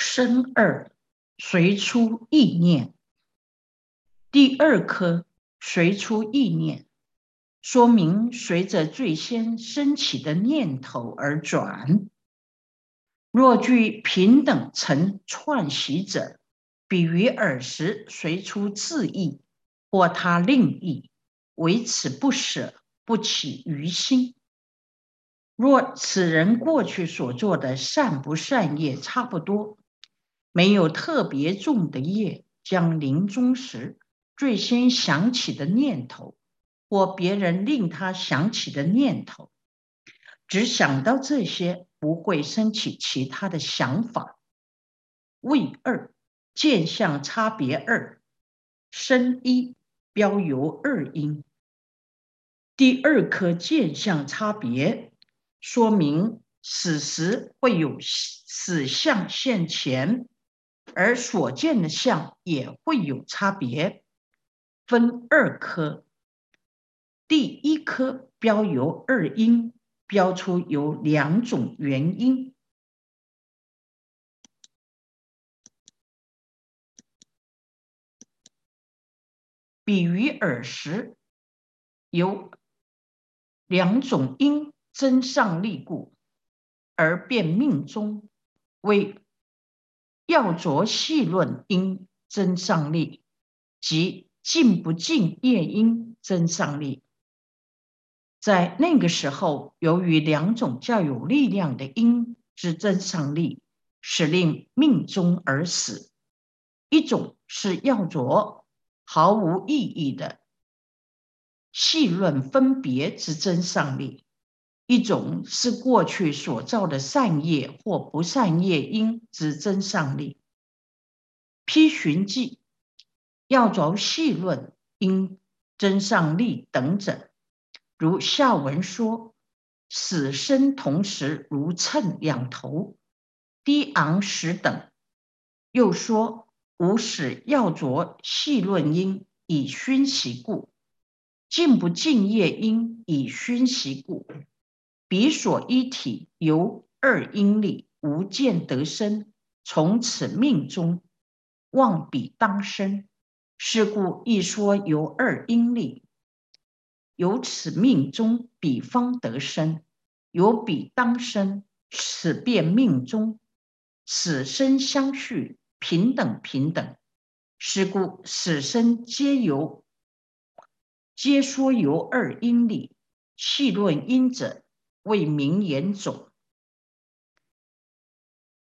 生二随出意念，第二颗随出意念，说明随着最先升起的念头而转。若具平等成串习者，比于尔时随出自意或他另意，为此不舍，不起于心。若此人过去所做的善不善业差不多，没有特别重的业，将临终时最先想起的念头，或别人令他想起的念头，只想到这些，不会升起其他的想法。位二见相差别二，生一标有二因，第二颗见相差别。说明此时会有死相现前，而所见的相也会有差别，分二科。第一科标有二因，标出有两种原因，比喻耳时有两种因。真上利故，而变命中为要着细论因真上力，即尽不尽业因真上力。在那个时候，由于两种较有力量的因之真上力，使令命中而死；一种是要着毫无意义的细论分别之真上力。一种是过去所造的善业或不善业因之真上力，批寻记要着细论因真上力等者，如下文说：死生同时如秤两头，低昂时等。又说无始要着细论因以熏习故，尽不尽业因以熏习故。彼所一体由二因力无见得生，从此命中望彼当生。是故一说由二因力，由此命中彼方得生，由彼当生，此便命中死生相续，平等平等。是故死生皆由皆说由二因力，细论因者。为名言种，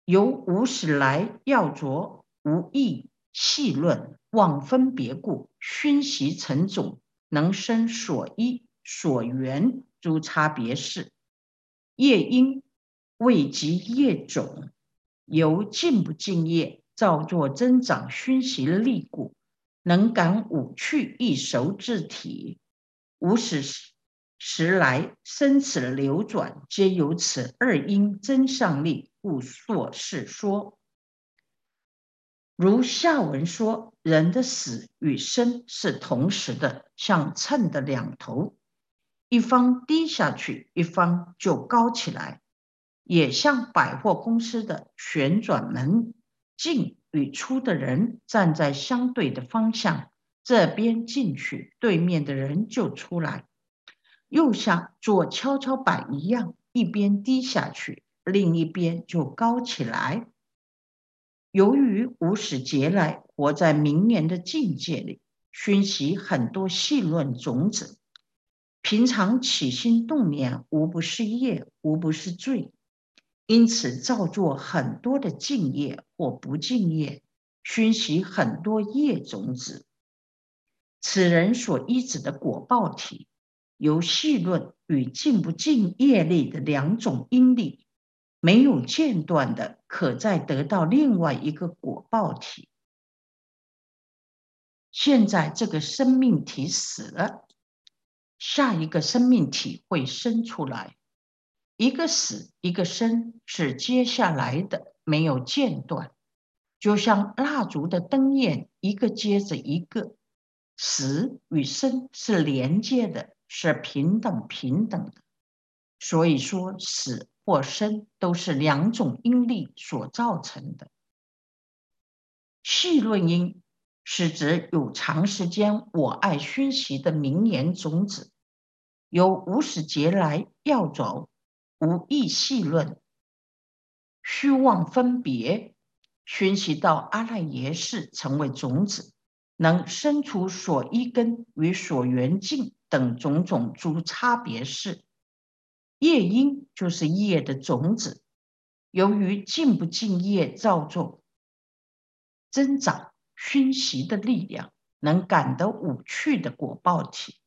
由无始来要着无意细论妄分别故，熏习成种，能生所依所缘诸差别事。业因未及业种，由尽不敬业造作增长熏习力故，能感五趣一熟之体，无始时。来生此流转，皆由此二因真上力，故作是说。如下文说，人的死与生是同时的，像秤的两头，一方低下去，一方就高起来；也像百货公司的旋转门，进与出的人站在相对的方向，这边进去，对面的人就出来。又像做跷跷板一样，一边低下去，另一边就高起来。由于无始劫来活在明年的境界里，熏习很多细论种子，平常起心动念无不是业，无不是罪，因此造作很多的敬业或不敬业，熏习很多业种子。此人所依止的果报体。由细论与尽不尽业力的两种因力，没有间断的，可再得到另外一个果报体。现在这个生命体死了，下一个生命体会生出来。一个死，一个生，是接下来的，没有间断，就像蜡烛的灯焰，一个接着一个，死与生是连接的。是平等平等的，所以说死或生都是两种因力所造成的。细论因是指有长时间我爱熏习的名言种子，由无始劫来要走，无意细论，虚妄分别，熏习到阿赖耶识成为种子，能生出所依根与所缘境等种种诸差别事。业因就是业的种子，由于尽不尽业造作，增长。熏习的力量能感得五趣的果报体，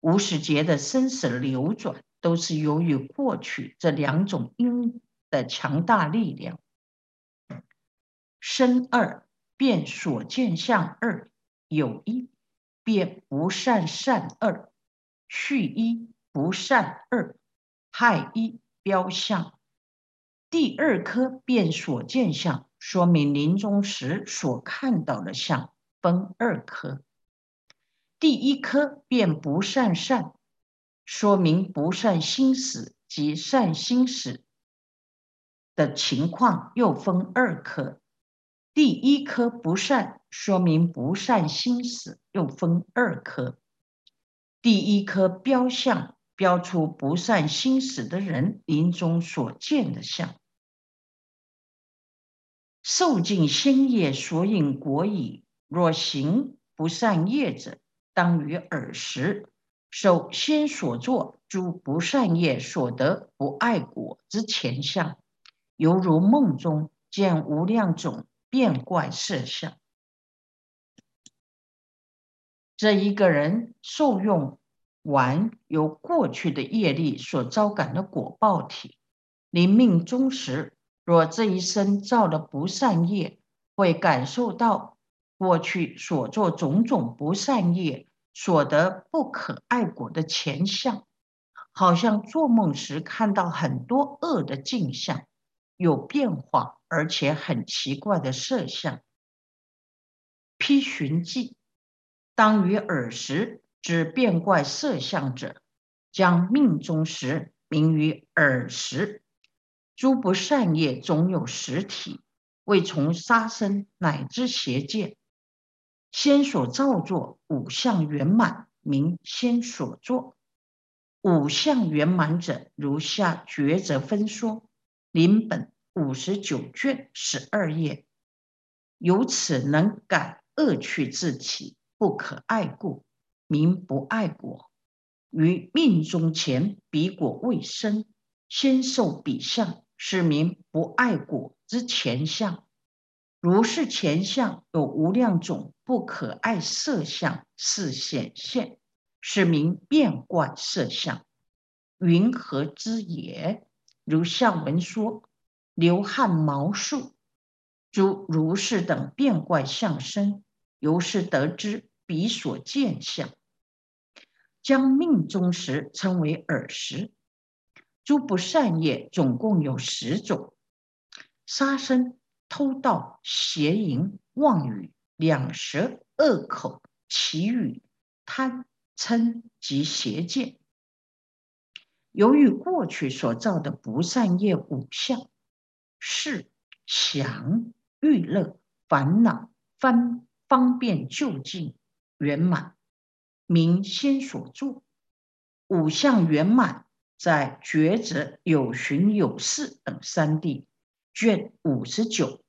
无始劫的生死流转都是由于过去这两种因的强大力量。生二变所见相二有一变不善善二去一不善二害一标相。第二颗变所见相。说明临终时所看到的相分二颗，第一颗便不善善，说明不善心死及善心死的情况又分二颗，第一颗不善，说明不善心死又分二颗，第一颗标相标出不善心死的人临终所见的相。受尽心业所引果矣。若行不善业者，当于尔时受先所作诸不善业所得不爱果之前相，犹如梦中见无量种变怪色相。这一个人受用完由过去的业力所招感的果报体，临命终时。若这一生造了不善业，会感受到过去所做种种不善业所得不可爱果的前相，好像做梦时看到很多恶的镜像，有变化而且很奇怪的色相。披寻记，当于耳时之变怪色相者，将命中时名于耳时。诸不善业总有实体，未从杀生乃至邪见，先所造作五相圆满，名先所作。五相圆满者，如下抉择分说，临本五十九卷十二页。由此能改恶趣自体，不可爱故，名不爱果。于命中前彼果未生，先受彼相。是名不爱果之前相，如是前相有无量种不可爱色相，是显现，是名变怪色相。云何之也？如下文说：流汗毛竖，诸如是等变怪相身，由是得知彼所见相，将命中时称为耳识。诸不善业总共有十种：杀生、偷盗、邪淫、妄语、两舌、恶口、绮语、贪嗔及邪见。由于过去所造的不善业五相，是想、欲乐、烦恼、方方便就近圆满，明心所作五相圆满。在抉择有寻有事等三地卷五十九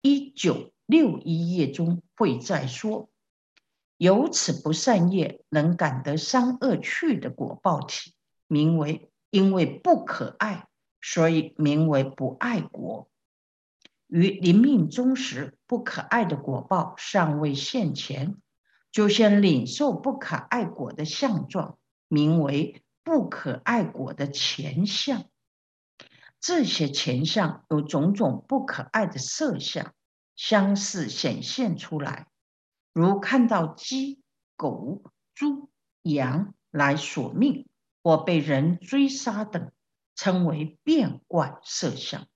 一九六一页中会再说，由此不善业能感得三恶趣的果报体，名为因为不可爱，所以名为不爱果。于临命终时，不可爱的果报尚未现前，就先领受不可爱果的相状，名为。不可爱果的前相，这些前相有种种不可爱的色相，相似显现出来，如看到鸡、狗、猪、羊来索命，或被人追杀等，称为变怪色相。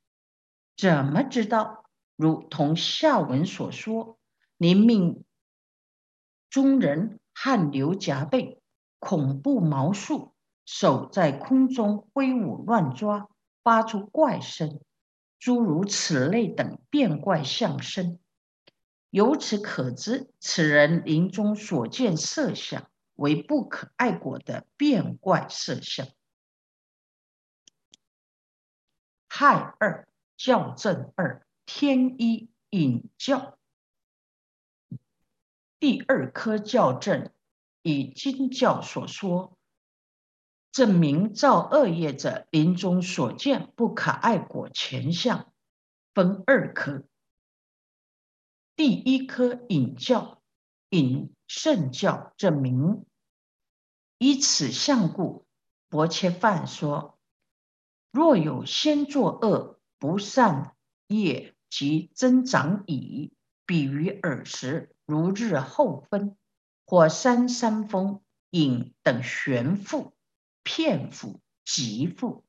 怎么知道？如同下文所说，临命中人汗流浃背，恐怖毛竖。手在空中挥舞乱抓，发出怪声，诸如此类等变怪相声，由此可知，此人临终所见色相为不可爱果的变怪色相。害二校正二天一引教。第二科教正，以经教所说，证明造恶业者临终所见不可爱果前相，分二科。第一科引教，引圣教证明，以此相故，薄切饭说：若有先作恶不善业，即增长矣。比于尔时。如日后分，或三三峰影等玄复、骗复、极复，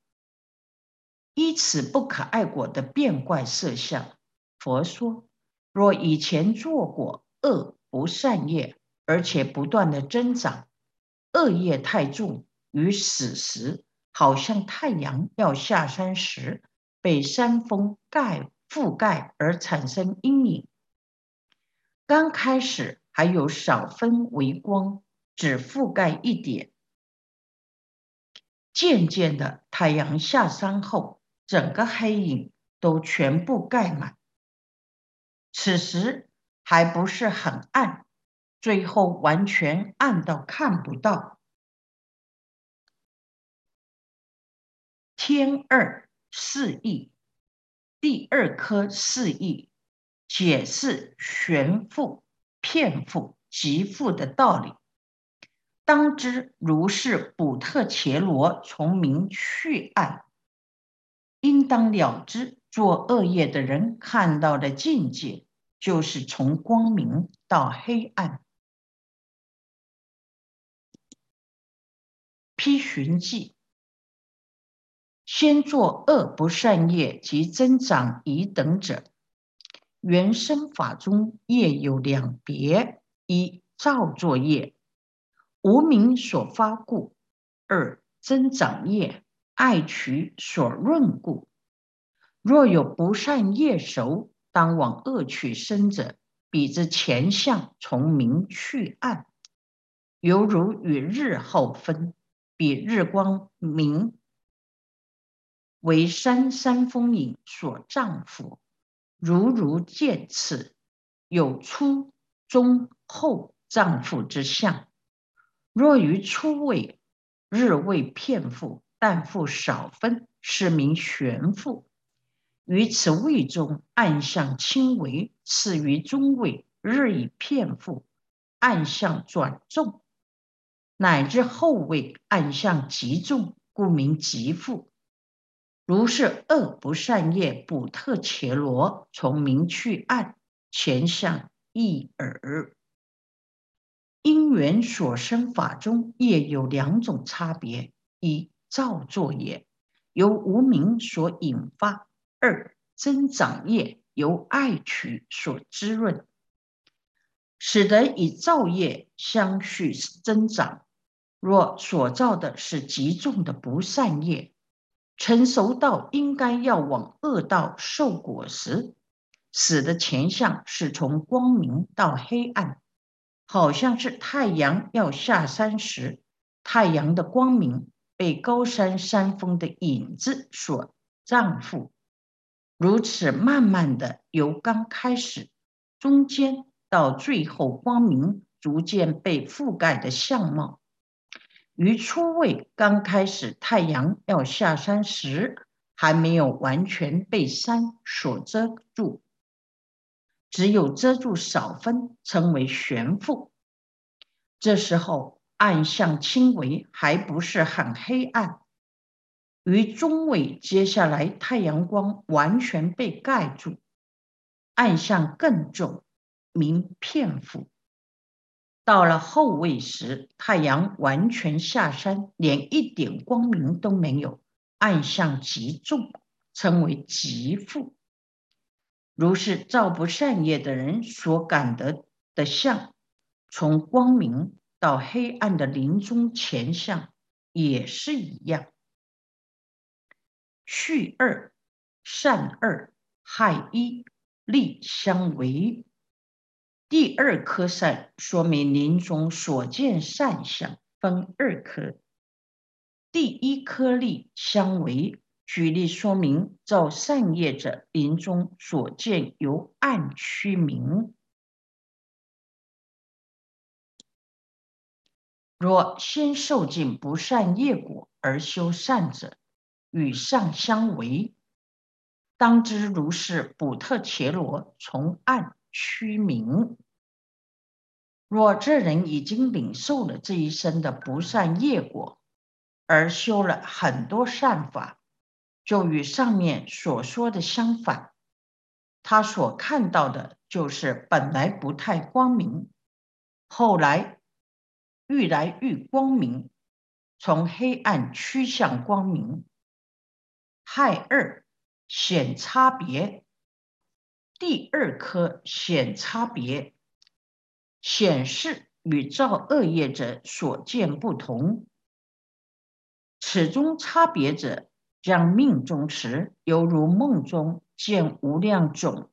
依此不可爱果的变怪色相。佛说：若以前做过恶不善业，而且不断的增长，恶业太重，于死时，好像太阳要下山时，被山峰盖覆盖而产生阴影。刚开始还有少分微光，只覆盖一点。渐渐的，太阳下山后，整个黑影都全部盖满。此时还不是很暗，最后完全暗到看不到。天二四亿，第二颗四亿。解释玄复、骗复、极复的道理，当知如是补特伽罗从明去暗，应当了知做恶业的人看到的境界，就是从光明到黑暗。批寻记，先作恶不善业及增长疑等者。原生法中业有两别：一造作业，无名所发故；二增长业，爱取所润故。若有不善业熟，当往恶趣生者，彼之前相从明去暗，犹如与日后分，比日光明为山山峰影所障覆。如如见此，有初、中、后丈夫之相。若于初位，日未片复，但复少分，是名玄复。于此位中，暗相轻微；次于中位，日以片复，暗相转重；乃至后位，暗相极重，故名极复。如是恶不善业补特伽罗从明去暗前向一耳。因缘所生法中业有两种差别：一造作业由无名所引发；二增长业由爱取所滋润，使得以造业相续增长。若所造的是极重的不善业。成熟到应该要往恶道受果时，死的前相是从光明到黑暗，好像是太阳要下山时，太阳的光明被高山山峰的影子所障覆，如此慢慢的由刚开始、中间到最后，光明逐渐被覆盖的相貌。于初位刚开始，太阳要下山时，还没有完全被山所遮住，只有遮住少分，称为悬覆。这时候暗象轻微，还不是很黑暗。于中位，接下来太阳光完全被盖住，暗象更重，名片覆。到了后位时，太阳完全下山，连一点光明都没有，暗相极重，称为极负。如是造不善业的人所感得的相，从光明到黑暗的临终前相也是一样。去二善二害一利相违。第二颗善说明临终所见善相分二颗，第一颗粒相为举例说明造善业者临终所见由暗趋明。若先受尽不善业果而修善者，与上相违。当知如是补特伽罗从暗趋明。若这人已经领受了这一生的不善业果，而修了很多善法，就与上面所说的相反。他所看到的就是本来不太光明，后来愈来愈光明，从黑暗趋向光明。害二。显差别，第二颗显差别，显示与造恶业者所见不同。此中差别者，将命中时犹如梦中见无量种，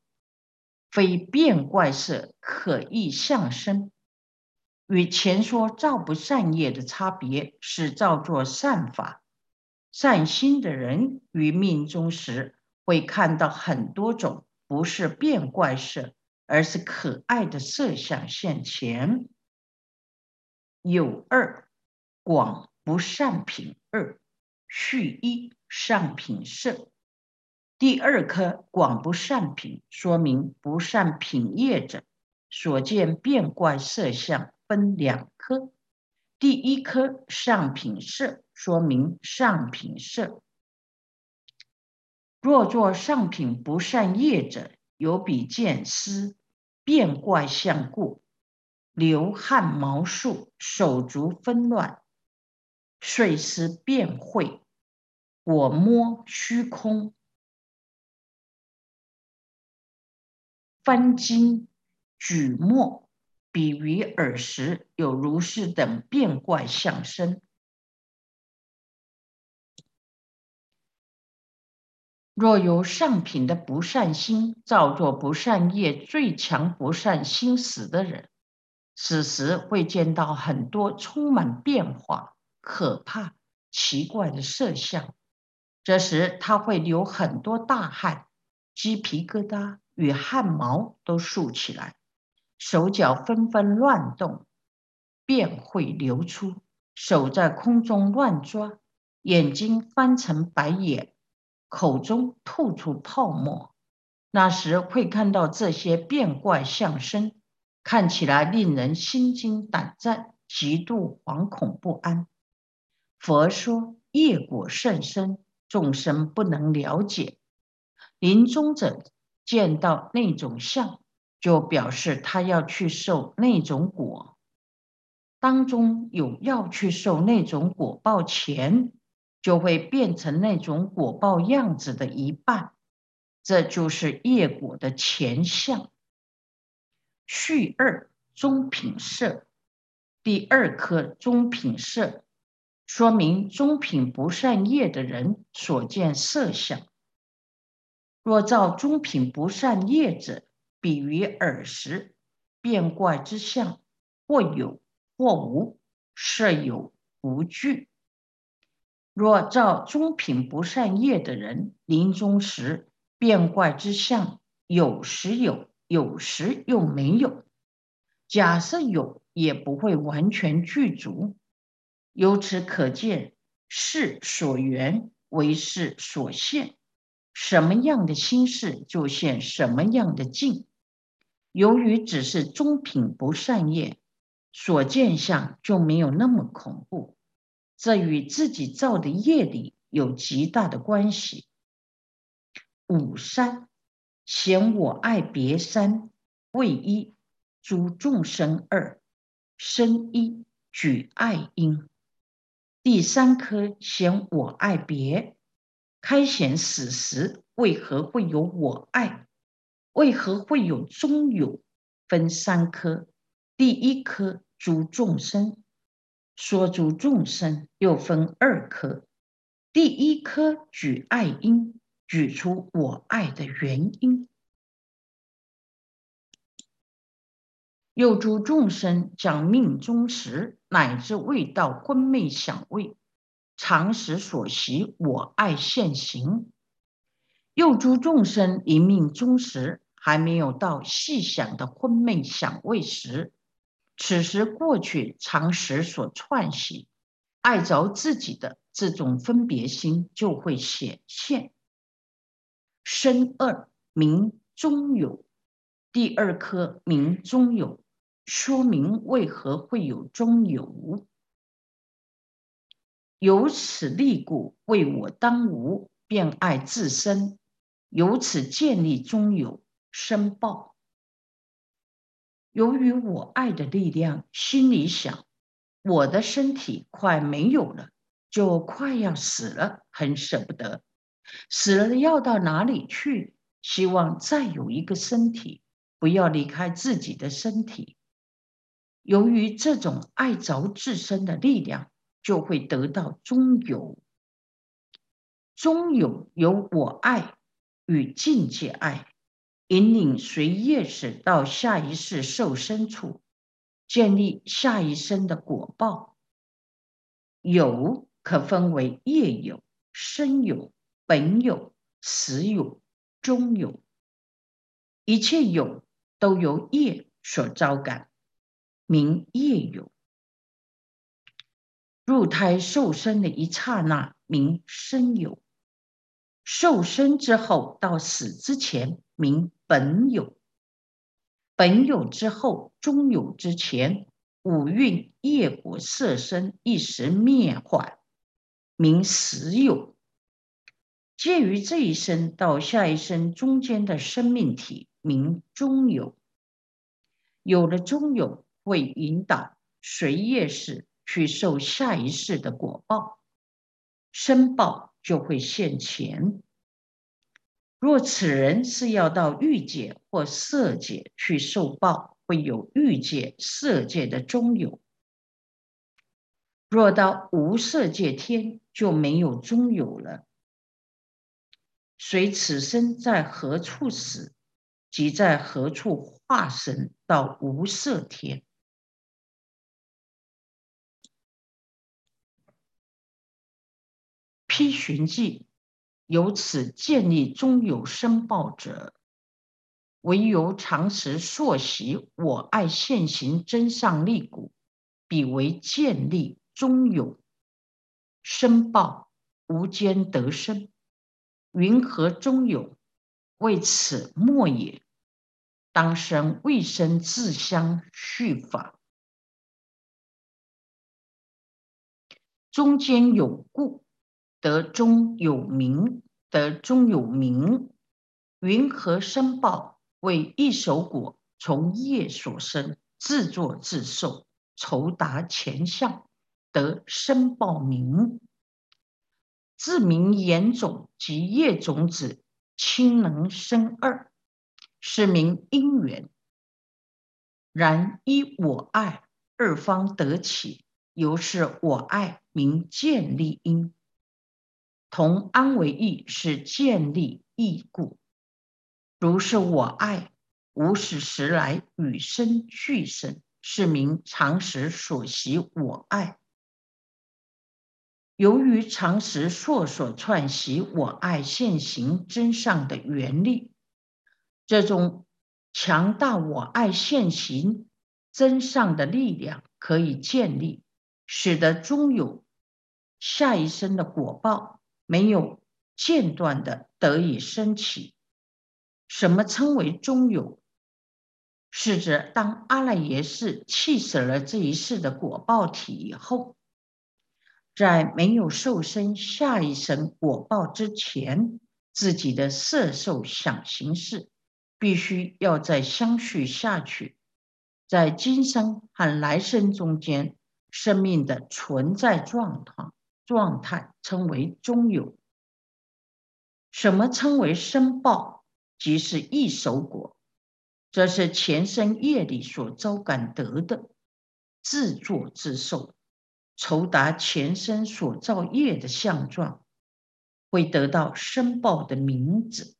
非变怪色可意相生。与前说造不善业的差别是造作善法、善心的人于命中时。会看到很多种不是变怪色，而是可爱的色相现前。有二广不善品二续一上品色。第二颗广不善品，说明不善品业者所见变怪色相分两颗。第一颗上品色，说明上品色。若作上品不善业者，有比见思变怪相故，流汗毛竖，手足纷乱，睡思变秽，我摸虚空，翻经举墨，比于耳时有如是等变怪相生。若由上品的不善心造作不善业，最强不善心死的人，此时会见到很多充满变化、可怕、奇怪的色相。这时他会流很多大汗，鸡皮疙瘩与汗毛都竖起来，手脚纷纷乱动，便会流出，手在空中乱抓，眼睛翻成白眼。口中吐出泡沫，那时会看到这些变怪相生，看起来令人心惊胆战，极度惶恐不安。佛说业果甚深，众生不能了解。临终者见到那种相，就表示他要去受那种果，当中有要去受那种果报前。就会变成那种果报样子的一半，这就是业果的前相。序二中品色，第二颗中品色，说明中品不善业的人所见色相。若照中品不善业者，比于耳时变怪之相，或有或无，设有无具。若照中品不善业的人临终时变怪之相，有时有，有时又没有。假设有，也不会完全具足。由此可见，事所缘为事所现，什么样的心事就现什么样的境。由于只是中品不善业，所见相就没有那么恐怖。这与自己造的业力有极大的关系。五三嫌我爱别三为一诸众生二生一举爱因。第三颗嫌我爱别，开显死时为何会有我爱？为何会有中有？分三颗，第一颗诸众生。说诸众生又分二科，第一科举爱因，举出我爱的原因。又诸众生将命中时，乃至未到昏昧想位，常时所习我爱现行；又诸众生一命中时，还没有到细想的昏昧想位时，此时过去常识所串习爱着自己的这种分别心就会显现。生二名中有。第二颗名中有，说明为何会有中有。由此立故，为我当无，便爱自身，由此建立中有申报。由于我爱的力量，心里想，我的身体快没有了，就快要死了，很舍不得。死了要到哪里去？希望再有一个身体。不要离开自己的身体。由于这种爱着自身的力量，就会得到中有。中有有我爱与境界爱，引领随业识到下一世受生处，建立下一生的果报。有可分为业有、生有、本有、实有、中有，一切有。都由业所招感，名业有。入胎受生的一刹那，名生有；受生之后到死之前，名本有；本有之后，中有之前，五蕴业果色身一时灭坏，名实有。介于这一生到下一生中间的生命体。名中有，有了中有，会引导随业识去受下一世的果报，申报就会现前。若此人是要到欲界或色界去受报，会有欲界、色界的中有；若到无色界天，就没有中有了。随此生在何处死？即在何处化身到无色天？批寻记，由此建立中有申报者，唯由常时朔习我爱现行真上立故，彼为建立中有申报无间得生，云何中有？为此莫也，当生未生自相续法，中间有故，得中有名，得中有名。云何生报？为一手果，从业所生，自作自受，酬达前相，得生报名。自名言种及业种子。亲能生二，是名因缘。然一我爱二方得起，由是我爱名建立因。同安为义，是建立义故。如是我爱无始时来与生俱生，是名常识所习我爱。由于常识烁所串习我爱现行真上的原力，这种强大我爱现行真上的力量可以建立，使得终有下一生的果报没有间断的得以升起。什么称为中有？是指当阿赖耶识弃舍了这一世的果报体以后。在没有受生下一生果报之前，自己的色受想行识必须要再相续下去，在今生和来生中间，生命的存在状态状态称为中有。什么称为生报？即是一手果，这是前生业力所招感得的，自作自受。酬达前生所造业的相状，会得到申报的名字。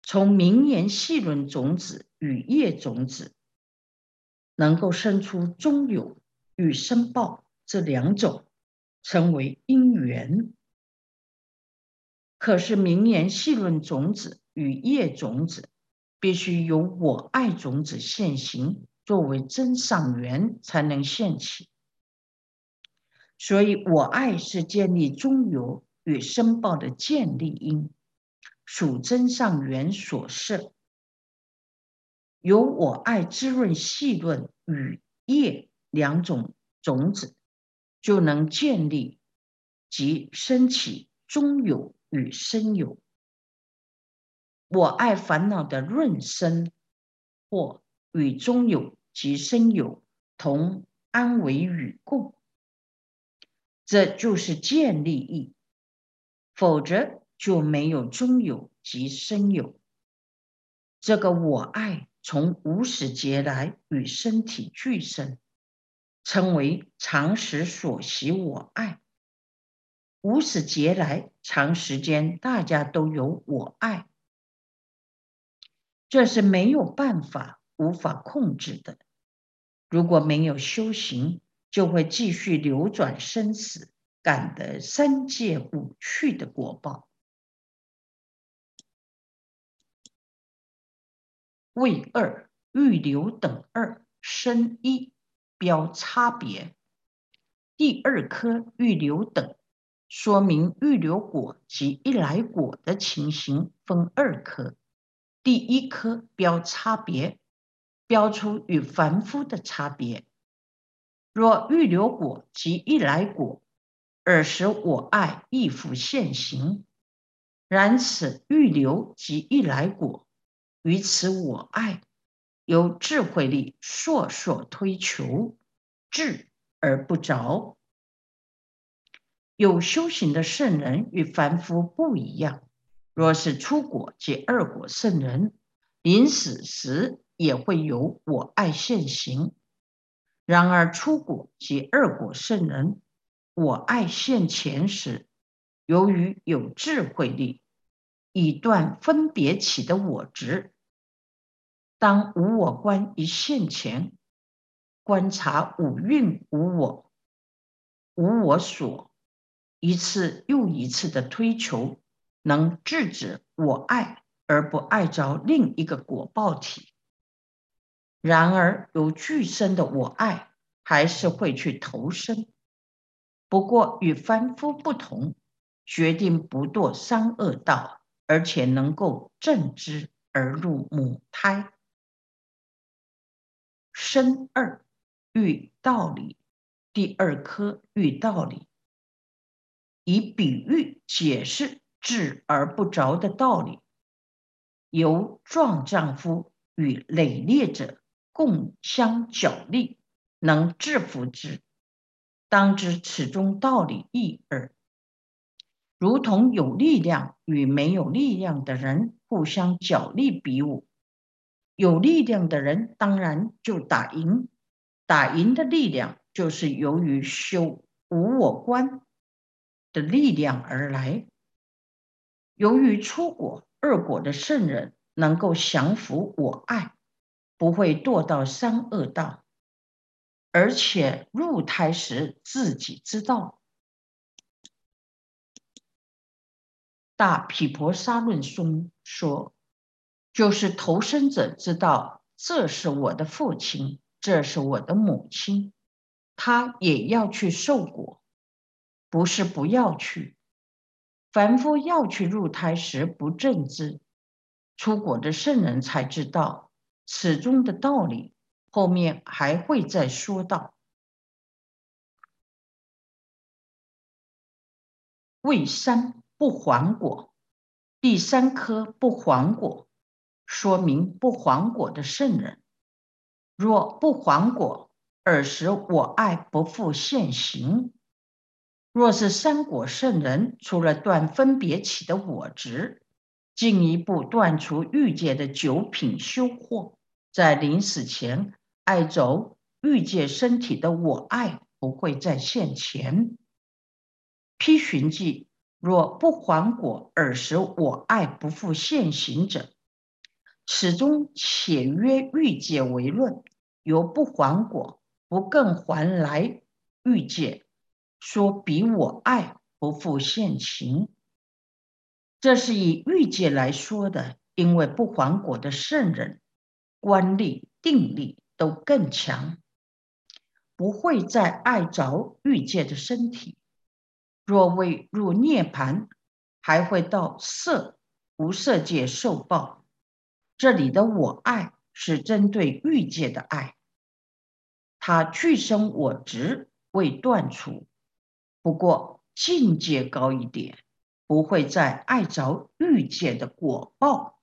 从名言细论种子与业种子，能够生出中有与生报这两种，称为因缘。可是名言细论种子与业种子，必须由我爱种子现行，作为真上缘，才能现起。所以，我爱是建立中有与申报的建立因，属真上缘所设。由我爱滋润细论与业两种种子，就能建立及升起中有与生有。我爱烦恼的润生，或与中有及生有同安为与共，这就是建立意，否则就没有中有及生有。这个我爱。从无始劫来与身体俱生，称为常识所习我爱。无始劫来长时间，大家都有我爱，这是没有办法、无法控制的。如果没有修行，就会继续流转生死，感得三界五趣的果报。为二预留等二生一标差别，第二颗预留等说明预留果及一来果的情形分二颗，第一颗标差别，标出与凡夫的差别。若预留果及一来果，尔时我爱亦复现行。然此预留及一来果。于此我爱，由智慧力烁烁推求，智而不着。有修行的圣人与凡夫不一样。若是出果及二果圣人，临死时也会有我爱现行。然而出果及二果圣人，我爱现前时，由于有智慧力，以断分别起的我执。当无我观一现前，观察五蕴无我，无我所，一次又一次的推求，能制止我爱而不爱着另一个果报体。然而有具身的我爱，还是会去投生。不过与凡夫不同，决定不堕三恶道，而且能够正之而入母胎。生二遇道理，第二科遇道理，以比喻解释智而不着的道理。由壮丈夫与累劣者共相角力，能制服之，当知此中道理异耳。如同有力量与没有力量的人互相角力比武。有力量的人当然就打赢，打赢的力量就是由于修无我观的力量而来。由于出果二果的圣人能够降服我爱，不会堕到三恶道，而且入胎时自己知道。大毗婆沙论中说。就是投生者知道这是我的父亲，这是我的母亲，他也要去受果，不是不要去。凡夫要去入胎时不正知，出果的圣人才知道此中的道理，后面还会再说到。未三不还果，第三颗不还果。说明不还果的圣人，若不还果，尔时我爱不复现行。若是三果圣人，除了断分别起的我执，进一步断除欲界的九品修惑，在临死前爱走欲界身体的我爱不会再现前。批寻记，若不还果，尔时我爱不复现行者。始终且约欲界为论，由不还果，不更还来欲界，说比我爱不复现情。这是以欲界来说的，因为不还果的圣人，观力、定力都更强，不会再爱着欲界的身体。若未入涅盘，还会到色无色界受报。这里的我爱是针对欲界的爱，他去生我执未断除，不过境界高一点。不会再爱着欲界的果报。